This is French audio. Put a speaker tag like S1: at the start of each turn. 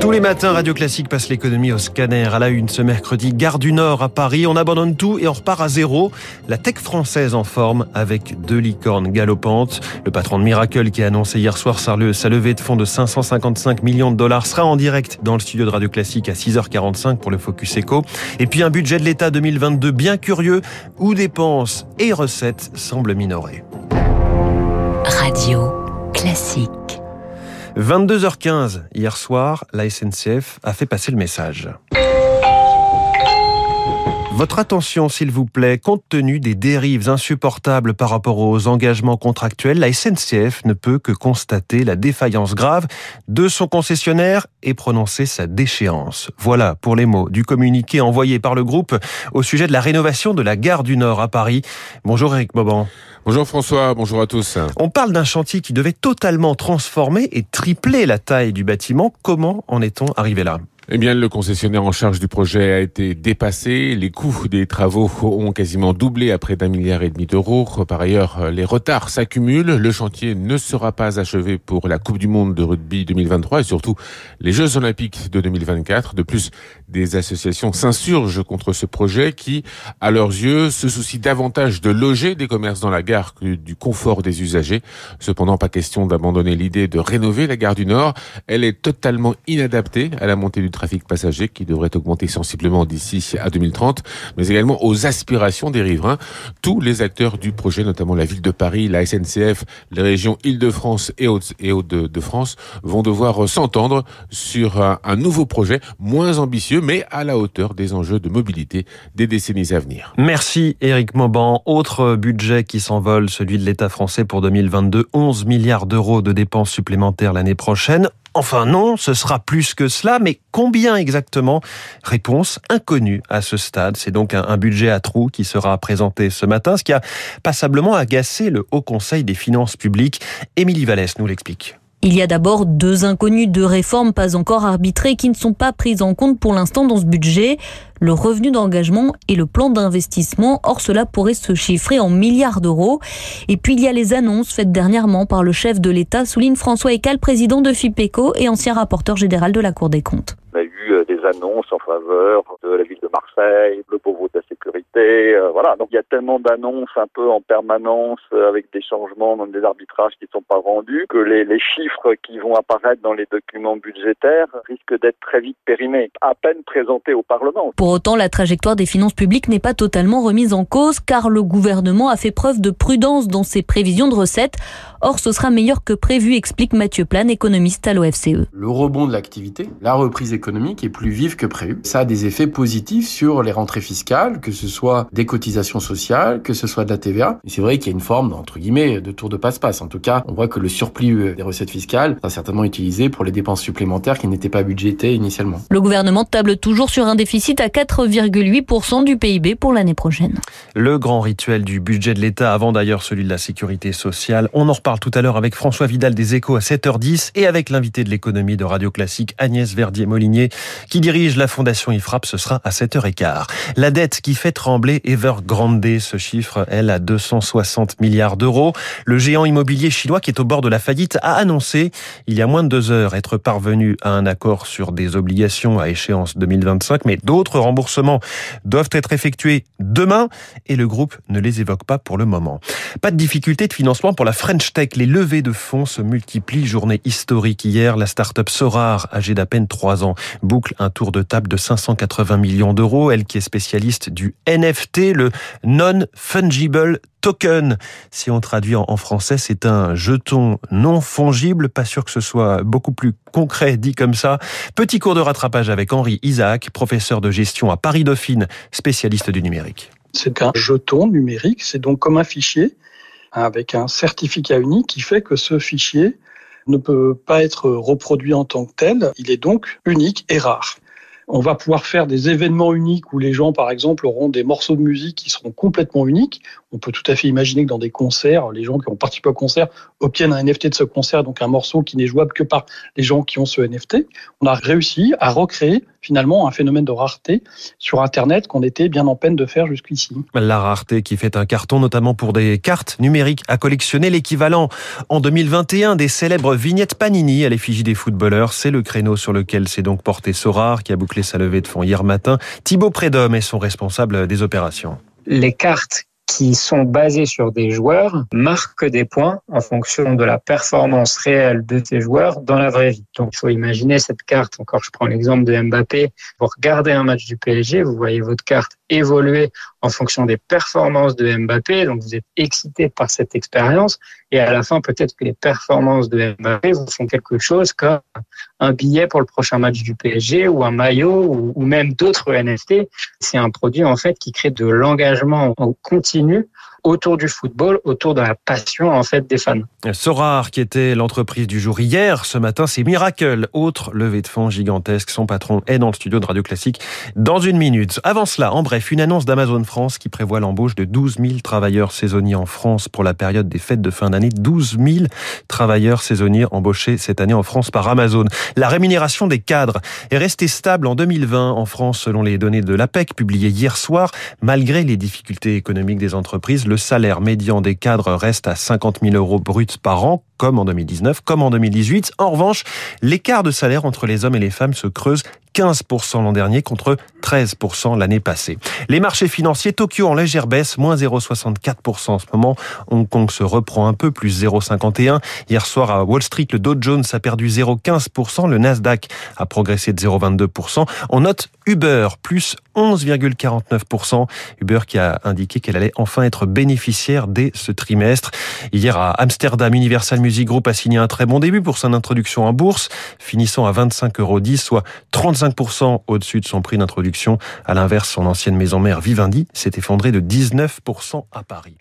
S1: Tous les matins, Radio Classique passe l'économie au scanner. À la une ce mercredi, Gare du Nord à Paris. On abandonne tout et on repart à zéro. La tech française en forme avec deux licornes galopantes. Le patron de Miracle qui a annoncé hier soir sa levée de fonds de 555 millions de dollars sera en direct dans le studio de Radio Classique à 6h45 pour le Focus Echo. Et puis un budget de l'État 2022 bien curieux où dépenses et recettes semblent minorées.
S2: Radio Classique.
S1: 22h15 hier soir, la SNCF a fait passer le message. Votre attention, s'il vous plaît, compte tenu des dérives insupportables par rapport aux engagements contractuels, la SNCF ne peut que constater la défaillance grave de son concessionnaire et prononcer sa déchéance. Voilà pour les mots du communiqué envoyé par le groupe au sujet de la rénovation de la gare du Nord à Paris. Bonjour Eric Mauban.
S3: Bonjour François, bonjour à tous.
S1: On parle d'un chantier qui devait totalement transformer et tripler la taille du bâtiment. Comment en est-on arrivé là?
S3: Eh bien, le concessionnaire en charge du projet a été dépassé. Les coûts des travaux ont quasiment doublé à près d'un milliard et demi d'euros. Par ailleurs, les retards s'accumulent. Le chantier ne sera pas achevé pour la Coupe du Monde de rugby 2023 et surtout les Jeux Olympiques de 2024. De plus, des associations s'insurgent contre ce projet qui, à leurs yeux, se soucie davantage de loger des commerces dans la gare que du confort des usagers. Cependant, pas question d'abandonner l'idée de rénover la gare du Nord. Elle est totalement inadaptée à la montée du trafic passager qui devrait augmenter sensiblement d'ici à 2030, mais également aux aspirations des riverains. Tous les acteurs du projet, notamment la ville de Paris, la SNCF, les régions Île-de-France et Hauts-de-France, vont devoir s'entendre sur un, nouveau projet moins ambitieux, mais à la hauteur des enjeux de mobilité des décennies à venir.
S1: Merci Éric Mauban. Autre budget qui s'envole, celui de l'État français pour 2022, 11 milliards d'euros de dépenses supplémentaires l'année prochaine. Enfin non, ce sera plus que cela, mais combien exactement? Réponse inconnue à ce stade. C'est donc un, budget à trous qui sera présenté ce matin, ce qui a passablement agacé le Haut Conseil des finances publiques. Émilie Vallès nous l'explique.
S4: Il y a d'abord deux inconnus, deux réformes pas encore arbitrées qui ne sont pas prises en compte pour l'instant dans ce budget. Le revenu d'engagement et le plan d'investissement. Or, cela pourrait se chiffrer en milliards d'euros. Et puis, il y a les annonces faites dernièrement par le chef de l'État, souligne François Ecal, président de FIPECO et ancien rapporteur général de la Cour des comptes.
S5: On a eu euh, des annonces en faveur de la ville de Marseille, le pauvre euh. Donc il y a tellement d'annonces un peu en permanence euh, avec des changements, même des arbitrages qui ne sont pas rendus, que les, chiffres qui vont apparaître dans les documents budgétaires risquent d'être très vite périmés, à peine présentés au Parlement.
S4: Pour autant, la trajectoire des finances publiques n'est pas totalement remise en cause, car le gouvernement a fait preuve de prudence dans ses prévisions de recettes. Or, ce sera meilleur que prévu, explique Mathieu Plane, économiste à l'OFCE.
S6: Le rebond de l'activité, la reprise économique est plus vive que prévu. Ça a des effets positifs sur les rentrées fiscales, que ce soit des cotisations sociales, que ce soit de la TVA. C'est vrai qu'il y a une forme, entre guillemets, de tour de passe-passe. En tout cas, on voit que le surplus des recettes fiscales sera certainement utilisé pour les dépenses supplémentaires qui n'étaient pas budgétées initialement.
S4: Le gouvernement table toujours sur un déficit à 4,8% du PIB pour l'année prochaine.
S1: Le grand rituel du budget de l'État, avant d'ailleurs celui de la sécurité sociale. On en parle tout à l'heure avec François Vidal des Échos à 7h10 et avec l'invité de l'économie de Radio Classique Agnès Verdier-Molinier qui dirige la fondation IFRAP. Ce sera à 7h15. La dette qui fait trembler Evergrande, ce chiffre, elle, à 260 milliards d'euros. Le géant immobilier chinois qui est au bord de la faillite a annoncé il y a moins de deux heures être parvenu à un accord sur des obligations à échéance 2025, mais d'autres remboursements doivent être effectués demain et le groupe ne les évoque pas pour le moment. Pas de difficulté de financement pour la French les levées de fonds se multiplient. Journée historique hier, la start-up Sorar, âgée d'à peine 3 ans, boucle un tour de table de 580 millions d'euros. Elle qui est spécialiste du NFT, le Non-Fungible Token. Si on traduit en français, c'est un jeton non fongible. Pas sûr que ce soit beaucoup plus concret dit comme ça. Petit cours de rattrapage avec Henri Isaac, professeur de gestion à Paris Dauphine, spécialiste du numérique.
S7: C'est un jeton numérique, c'est donc comme un fichier avec un certificat unique qui fait que ce fichier ne peut pas être reproduit en tant que tel. Il est donc unique et rare. On va pouvoir faire des événements uniques où les gens, par exemple, auront des morceaux de musique qui seront complètement uniques. On peut tout à fait imaginer que dans des concerts, les gens qui ont participé au concert obtiennent un NFT de ce concert, donc un morceau qui n'est jouable que par les gens qui ont ce NFT. On a réussi à recréer finalement un phénomène de rareté sur Internet qu'on était bien en peine de faire jusqu'ici.
S1: La rareté qui fait un carton notamment pour des cartes numériques à collectionner, l'équivalent en 2021 des célèbres vignettes Panini à l'effigie des footballeurs. C'est le créneau sur lequel s'est donc porté Sorar qui a bouclé sa levée de fonds hier matin. Thibaut Prédhomme est son responsable des opérations.
S8: Les cartes qui sont basés sur des joueurs marquent des points en fonction de la performance réelle de ces joueurs dans la vraie vie. Donc, il faut imaginer cette carte. Encore, je prends l'exemple de Mbappé. Pour regarder un match du PSG, vous voyez votre carte évoluer en fonction des performances de Mbappé. Donc, vous êtes excité par cette expérience. Et à la fin, peut-être que les performances de Mbappé vous font quelque chose comme un billet pour le prochain match du PSG ou un maillot ou, même d'autres NFT. C'est un produit, en fait, qui crée de l'engagement en continu autour du football, autour de la passion en fait des fans.
S1: Sorar, qui était l'entreprise du jour hier, ce matin, c'est Miracle, autre levée de fonds gigantesque. Son patron est dans le studio de Radio Classique dans une minute. Avant cela, en bref, une annonce d'Amazon France qui prévoit l'embauche de 12 000 travailleurs saisonniers en France pour la période des fêtes de fin d'année. 12 000 travailleurs saisonniers embauchés cette année en France par Amazon. La rémunération des cadres est restée stable en 2020 en France selon les données de l'APEC publiées hier soir, malgré les difficultés économiques des entreprises le salaire médian des cadres reste à 50 000 euros bruts par an, comme en 2019, comme en 2018. En revanche, l'écart de salaire entre les hommes et les femmes se creuse 15% l'an dernier contre 13% l'année passée. Les marchés financiers, Tokyo en légère baisse, moins 0,64% en ce moment. Hong Kong se reprend un peu, plus 0,51. Hier soir à Wall Street, le Dow Jones a perdu 0,15%, le Nasdaq a progressé de 0,22%. On note Uber, plus 11,49%. Uber qui a indiqué qu'elle allait enfin être bénéficiaire dès ce trimestre. Hier à Amsterdam, Universal Music Group a signé un très bon début pour son introduction en bourse, finissant à 25,10 euros, soit 35% au-dessus de son prix d'introduction. À l'inverse, son ancienne maison mère Vivendi s'est effondrée de 19% à Paris.